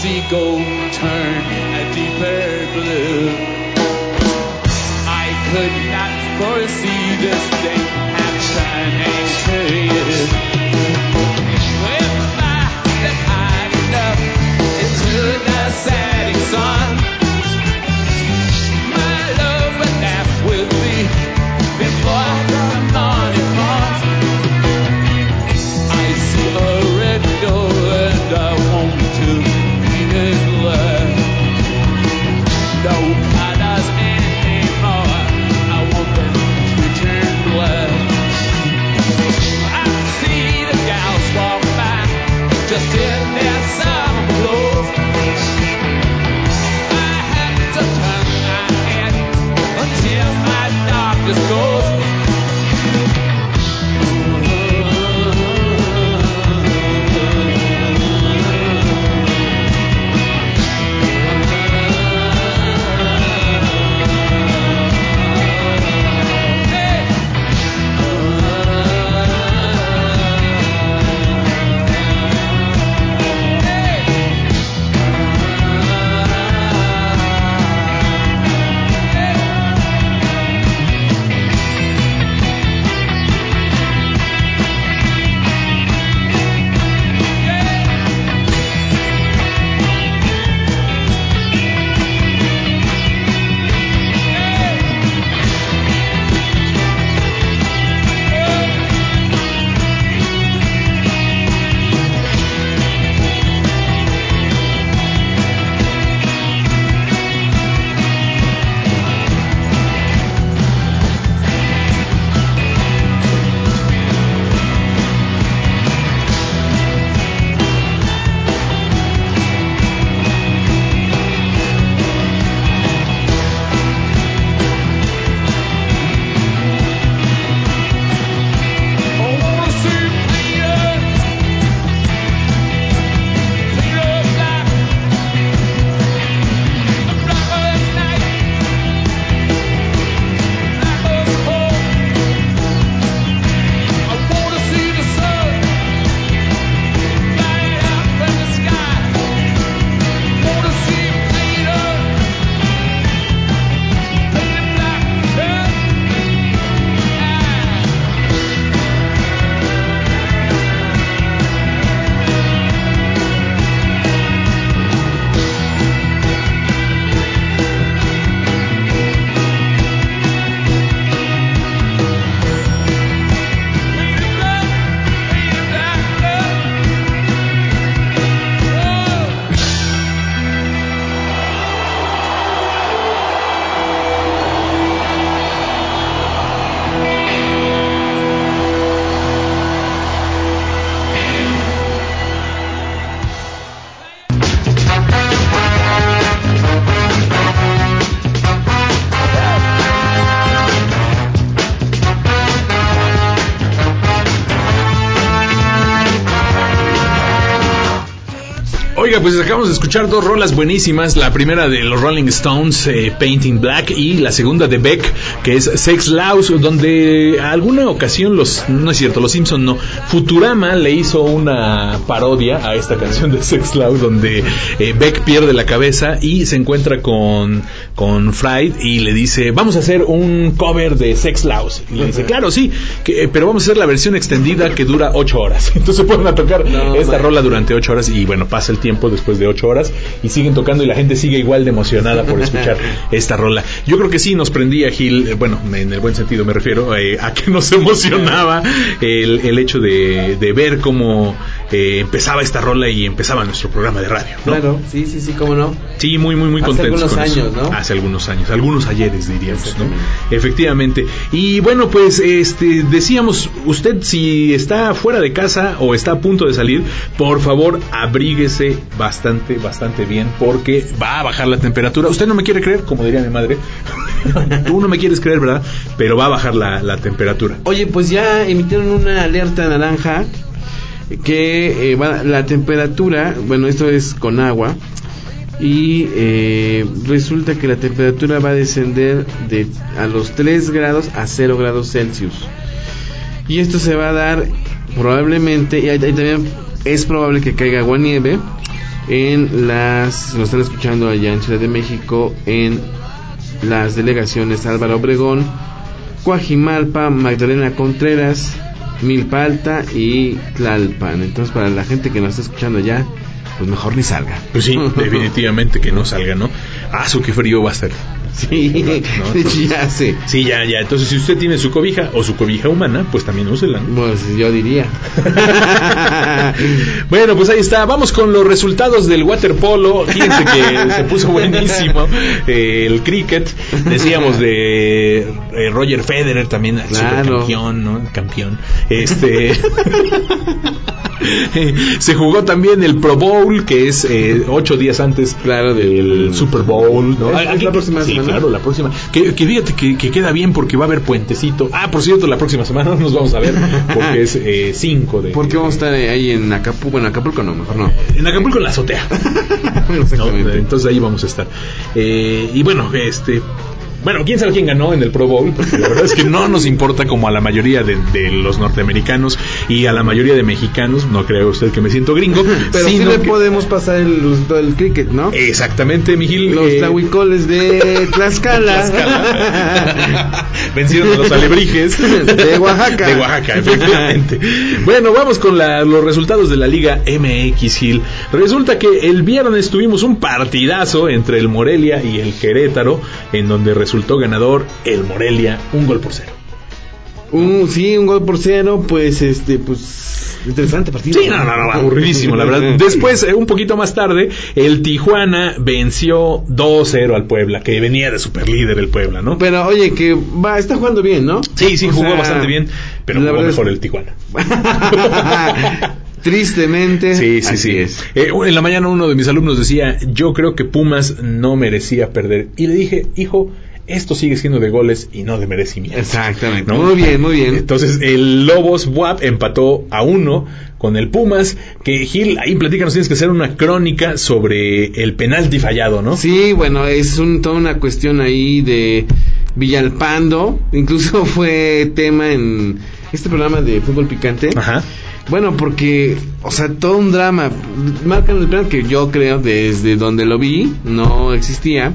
seagull turn a deeper blue. I could not foresee this thing happening to you. Swim by the high enough into the setting sun. Oiga, pues acabamos de escuchar dos rolas buenísimas. La primera de los Rolling Stones, eh, Painting Black, y la segunda de Beck, que es Sex Laws, donde alguna ocasión los, no es cierto, los Simpson no, Futurama le hizo una parodia a esta canción de Sex Laws, donde eh, Beck pierde la cabeza y se encuentra con, con Fried y le dice, vamos a hacer un cover de Sex Laws. Y le dice, claro, sí, que, eh, pero vamos a hacer la versión extendida que dura ocho horas. Entonces pueden a tocar No, esta man. rola durante ocho horas y bueno, pasa el tiempo después de ocho horas y siguen tocando y la gente sigue igual de emocionada por escuchar esta rola. Yo creo que sí nos prendía Gil, eh, bueno, en el buen sentido me refiero, eh, a que nos emocionaba el, el hecho de, de ver cómo eh, empezaba esta rola y empezaba nuestro programa de radio. ¿no? Claro, sí, sí, sí, cómo no. Sí, muy, muy, muy Hace contentos algunos con eso. años, ¿no? Hace algunos años, algunos ayeres diríamos, ¿no? Efectivamente. Y bueno, pues este decíamos, usted si está fuera de casa o está a punto de salir, por favor, abríguese bastante, bastante bien porque va a bajar la temperatura. Usted no me quiere creer, como diría mi madre. Tú no me quieres creer, ¿verdad? Pero va a bajar la, la temperatura. Oye, pues ya emitieron una alerta naranja que eh, la temperatura, bueno, esto es con agua, y eh, resulta que la temperatura va a descender de a los 3 grados a 0 grados Celsius. Y esto se va a dar probablemente, y también es probable que caiga agua nieve en las, nos están escuchando allá en Ciudad de México, en las delegaciones Álvaro Obregón, Coajimalpa, Magdalena Contreras, Milpa Alta y Tlalpan. Entonces, para la gente que nos está escuchando allá, pues mejor ni salga. Pues sí, definitivamente que no salga, ¿no? Ah, su qué frío va a ser. Sí, No, ya sé. Sí, ya, ya. Entonces, si usted tiene su cobija o su cobija humana, pues también úsela. Pues yo diría. Bueno, pues ahí está. Vamos con los resultados del waterpolo. Fíjense que se puso buenísimo. Eh, el cricket. Decíamos de eh, Roger Federer también, el Claro. supercampeón, ¿no? Campeón. Este. se jugó también el Pro Bowl, que es eh, ocho días antes Claro, del del- Super Bowl. ¿no? Es- es la próxima sí, claro, la próxima. Que, que fíjate que, que queda bien porque va a haber puentecito. Ah, por cierto, la próxima semana nos vamos a ver porque es 5 de. ¿Por qué vamos a estar ahí en Acapulco? Bueno, Acapulco no, mejor no. En Acapulco en la azotea. ¿no? Exactamente. Entonces ahí vamos a estar. Eh, y bueno, este. Bueno, quién sabe quién ganó en el Pro Bowl, porque la verdad es que no nos importa como a la mayoría de, de los norteamericanos y a la mayoría de mexicanos, no creo usted que me siento gringo, Pero sí le que- podemos pasar el del cricket, ¿no? Exactamente, Miguel. Los eh, tlahuicoles de Tlaxcala. Vencieron a los alebrijes De Oaxaca. De Oaxaca, efectivamente. bueno, vamos con la- los resultados de la Liga MX Gil. Resulta que el viernes tuvimos un partidazo entre el Morelia y el Querétaro, en donde resultó ganador el Morelia, un gol por cero. Un, sí, un gol por cero, pues este, pues interesante partido. Sí, no, no, no, aburridísimo, la verdad. Después, eh, un poquito más tarde, el Tijuana venció 2-0 al Puebla, que venía de superlíder el Puebla, ¿no? Pero oye, que va, está jugando bien, ¿no? Sí, sí, O jugó sea, bastante bien, pero jugó es- mejor el Tijuana. Tristemente. Sí, sí, así sí. es. Eh, en la mañana uno de mis alumnos decía, yo creo que Pumas no merecía perder. Y le dije, hijo, esto sigue siendo de goles y no de merecimiento. Exactamente. ¿No? Muy bien, muy bien. Entonces el Lobos WAP empató a uno con el Pumas, que Gil, ahí platícanos, tienes que hacer una crónica sobre el penalti fallado, ¿no? Sí, bueno, es un, toda una cuestión ahí de Villalpando. Incluso fue tema en este programa de fútbol picante. Ajá. Bueno, porque, o sea, todo un drama. Marcan el plan que yo creo desde donde lo vi, no existía.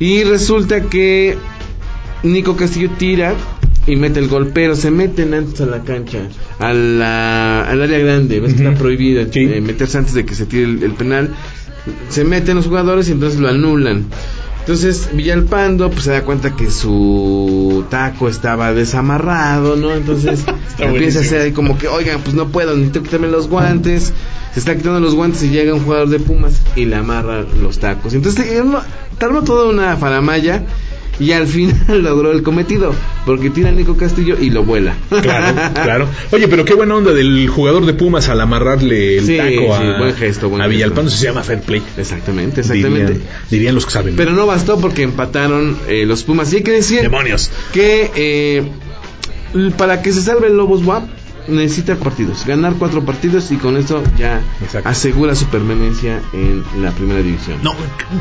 Y resulta que Nico Castillo tira y mete el gol, pero se meten antes a la cancha, a la, al área grande. ¿Ves que está prohibido Sí. eh, meterse antes de que se tire el, el penal? Se meten los jugadores y entonces lo anulan. Entonces Villalpando pues se da cuenta que su taco estaba desamarrado, ¿no? Entonces empieza buenísimo. a hacer ahí como que, oigan, pues no puedo, necesito quitarme los guantes. Se está quitando los guantes y llega un jugador de Pumas y le amarra los tacos. Entonces armó toda una faramaya y al final logró el cometido porque tira a Nico Castillo y lo vuela. Claro, claro. Oye, pero qué buena onda del jugador de Pumas al amarrarle el Sí, taco a, sí, buen gesto, buen a. Villalpando. Se llama fair play. Exactamente, exactamente. Dirían, dirían los que saben. Pero no bastó porque empataron eh, los Pumas. Y hay que decir Demonios. que eh, para que se salve el Lobos WAP, necesita partidos, ganar cuatro partidos y con eso ya Exacto. asegura su permanencia en la primera división. No,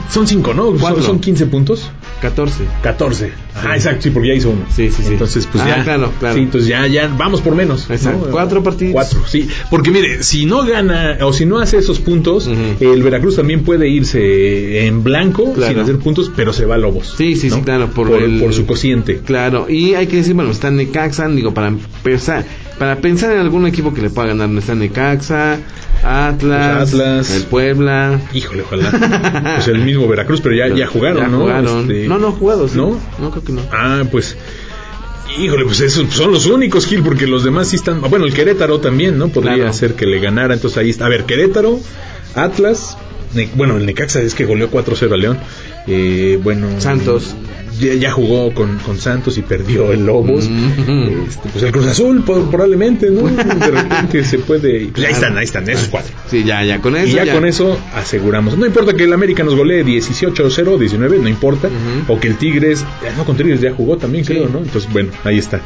son 5, ¿no? Cuatro. son 15 puntos. 14. 14. Ah, exacto, sí, porque ya hizo uno. Sí, sí, sí. Entonces, pues Ah, ya. claro, claro. Sí, entonces ya, ya, vamos por menos. Exacto. ¿no? Cuatro partidos. Cuatro, sí. Porque mire, si no gana o si no hace esos puntos, el Veracruz también puede irse en blanco Claro. sin hacer puntos, pero se va a Lobos. Sí, sí, sí, claro, por por, el- por su cociente. Claro, y hay que decir, bueno, está Necaxa, digo, para pensar, para pensar en algún equipo que le pueda ganar, está Necaxa, Atlas, Pues Atlas. el Puebla. Híjole, ojalá. pues el mismo Veracruz, pero ya, ya jugaron, Ya ¿no? jugaron. Este, No, no jugados. ¿No? No, creo que no. Ah, pues. Híjole, pues esos son los únicos, Gil, porque los demás sí están. Bueno, el Querétaro también, ¿no? Podría Claro. ser que le ganara. Entonces ahí está. A ver, Querétaro, Atlas. Ne- bueno, el Necaxa es que goleó 4-0 a León. Eh, bueno. Santos. Ya, ya jugó con, con Santos y perdió el Lobos. Mm. Este, pues el Cruz Azul, po- probablemente, ¿no? De repente se puede. Pues ahí están, ahí están, esos cuatro. Sí, ya, ya, con eso. Y ya, con eso aseguramos. No importa que el América nos golee 18-0, 19, no importa. O que el Tigres, no, con Tigres ya jugó también, creo, ¿no? Entonces, bueno, ahí está.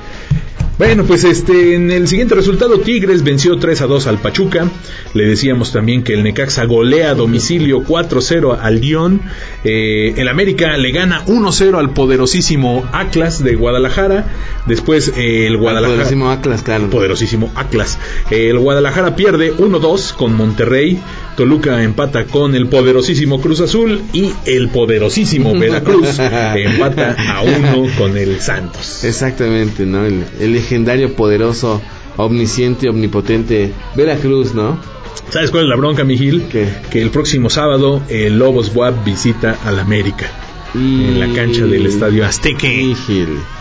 Bueno, pues este, en el siguiente resultado, Tigres venció 3 a 2 al Pachuca. Le decíamos también que el Necaxa golea a domicilio 4-0 al Lyon. Eh, el América le gana 1-0 al poderosísimo Atlas de Guadalajara. Después eh, el Guadalajara. Poderosísimo Atlas, claro. Poderosísimo Atlas. El Guadalajara pierde 1-2 con Monterrey. Toluca empata con el poderosísimo Cruz Azul. Y el poderosísimo Veracruz empata a 1 con el Santos. Exactamente, ¿no? El, el legendario, poderoso, omnisciente, omnipotente Veracruz, ¿no? ¿Sabes cuál es la bronca, Mijil? ¿Qué? Que el próximo sábado el Lobos WAP visita al América. Y... En la cancha del Estadio Azteca. Híjole.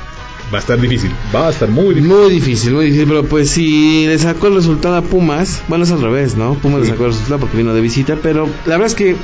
Va a estar difícil. Va a estar muy difícil. Muy difícil, muy difícil, pero pues si le sacó el resultado a Pumas, bueno, es al revés, ¿no? Pumas le Sí. sacó el resultado porque vino de visita, pero la verdad es que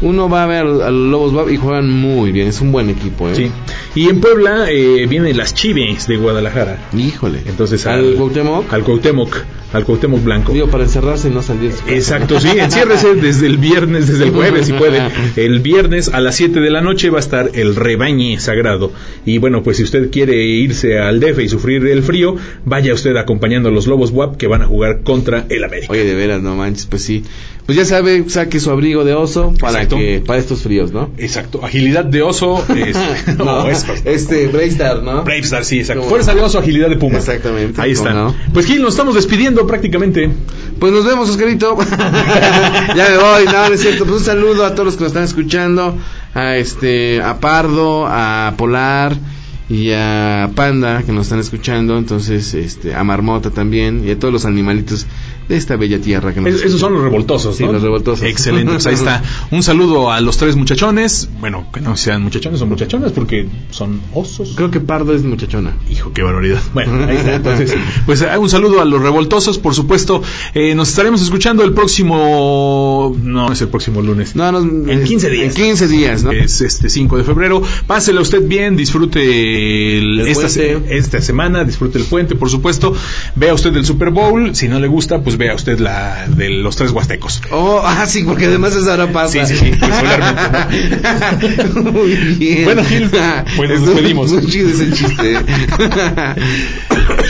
uno va a ver a los Lobos Guap y juegan muy bien, es un buen equipo, ¿eh? Sí. Y en Puebla eh, vienen las Chives de Guadalajara. Híjole. Entonces al Cuauhtémoc, Al Cuauhtémoc. Al Cuauhtémoc Blanco. digo, para encerrarse y no salir. Exacto, sí, enciérrese desde el viernes, desde el jueves si puede. El viernes a las 7 de la noche va a estar el rebañe sagrado. Y bueno, pues si usted quiere irse al DF y sufrir el frío, vaya usted acompañando a los Lobos WAP que van a jugar contra el América. Oye, de veras, no manches, pues sí. Pues ya sabe, saque su abrigo de oso para Exacto. que para estos fríos, ¿no? Exacto, agilidad de oso. Es, no, es este, Braystar, ¿no? Brave Star, sí, exacto. No. Fuerza de oso, agilidad de puma. Exactamente, Ahí está. ¿cómo no? Pues Gil, nos estamos despidiendo prácticamente. Pues nos vemos, Oscarito. ya me voy, no, no es cierto. Pues un saludo a todos los que nos están escuchando, a este, a Pardo, a Polar y a Panda que nos están escuchando, entonces, este, a Marmota también y a todos los animalitos de esta bella tierra que nos Es- esos escuchan. son los revoltosos, Sí, ¿no? los revoltosos. Excelente, pues ahí está. Un saludo a los tres muchachones. Bueno, que no sean muchachones o muchachonas porque son osos. Creo que Pardo es muchachona. Hijo, qué barbaridad. Bueno, ahí está. Entonces, pues eh, un saludo a los revoltosos, por supuesto. Eh, nos estaremos escuchando el próximo. No, es el próximo lunes. No, nos- En 15 días. En 15 días, ¿no? Es este 5 de febrero. Pásela usted bien, disfrute el- El esta, se- esta semana, disfrute el puente, por supuesto. Vea usted el Super Bowl. Si no le gusta, pues vea usted la de los tres huastecos. Oh, ah, sí, porque además esa hora pasa. Sí, sí, sí, regularmente, Muy bien. Bueno, Gil, pues nos despedimos. Muy chido ese chiste.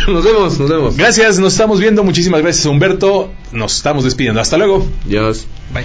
nos vemos, nos vemos. Gracias, nos estamos viendo. Muchísimas gracias, Humberto. Nos estamos despidiendo. Hasta luego. Dios. Bye.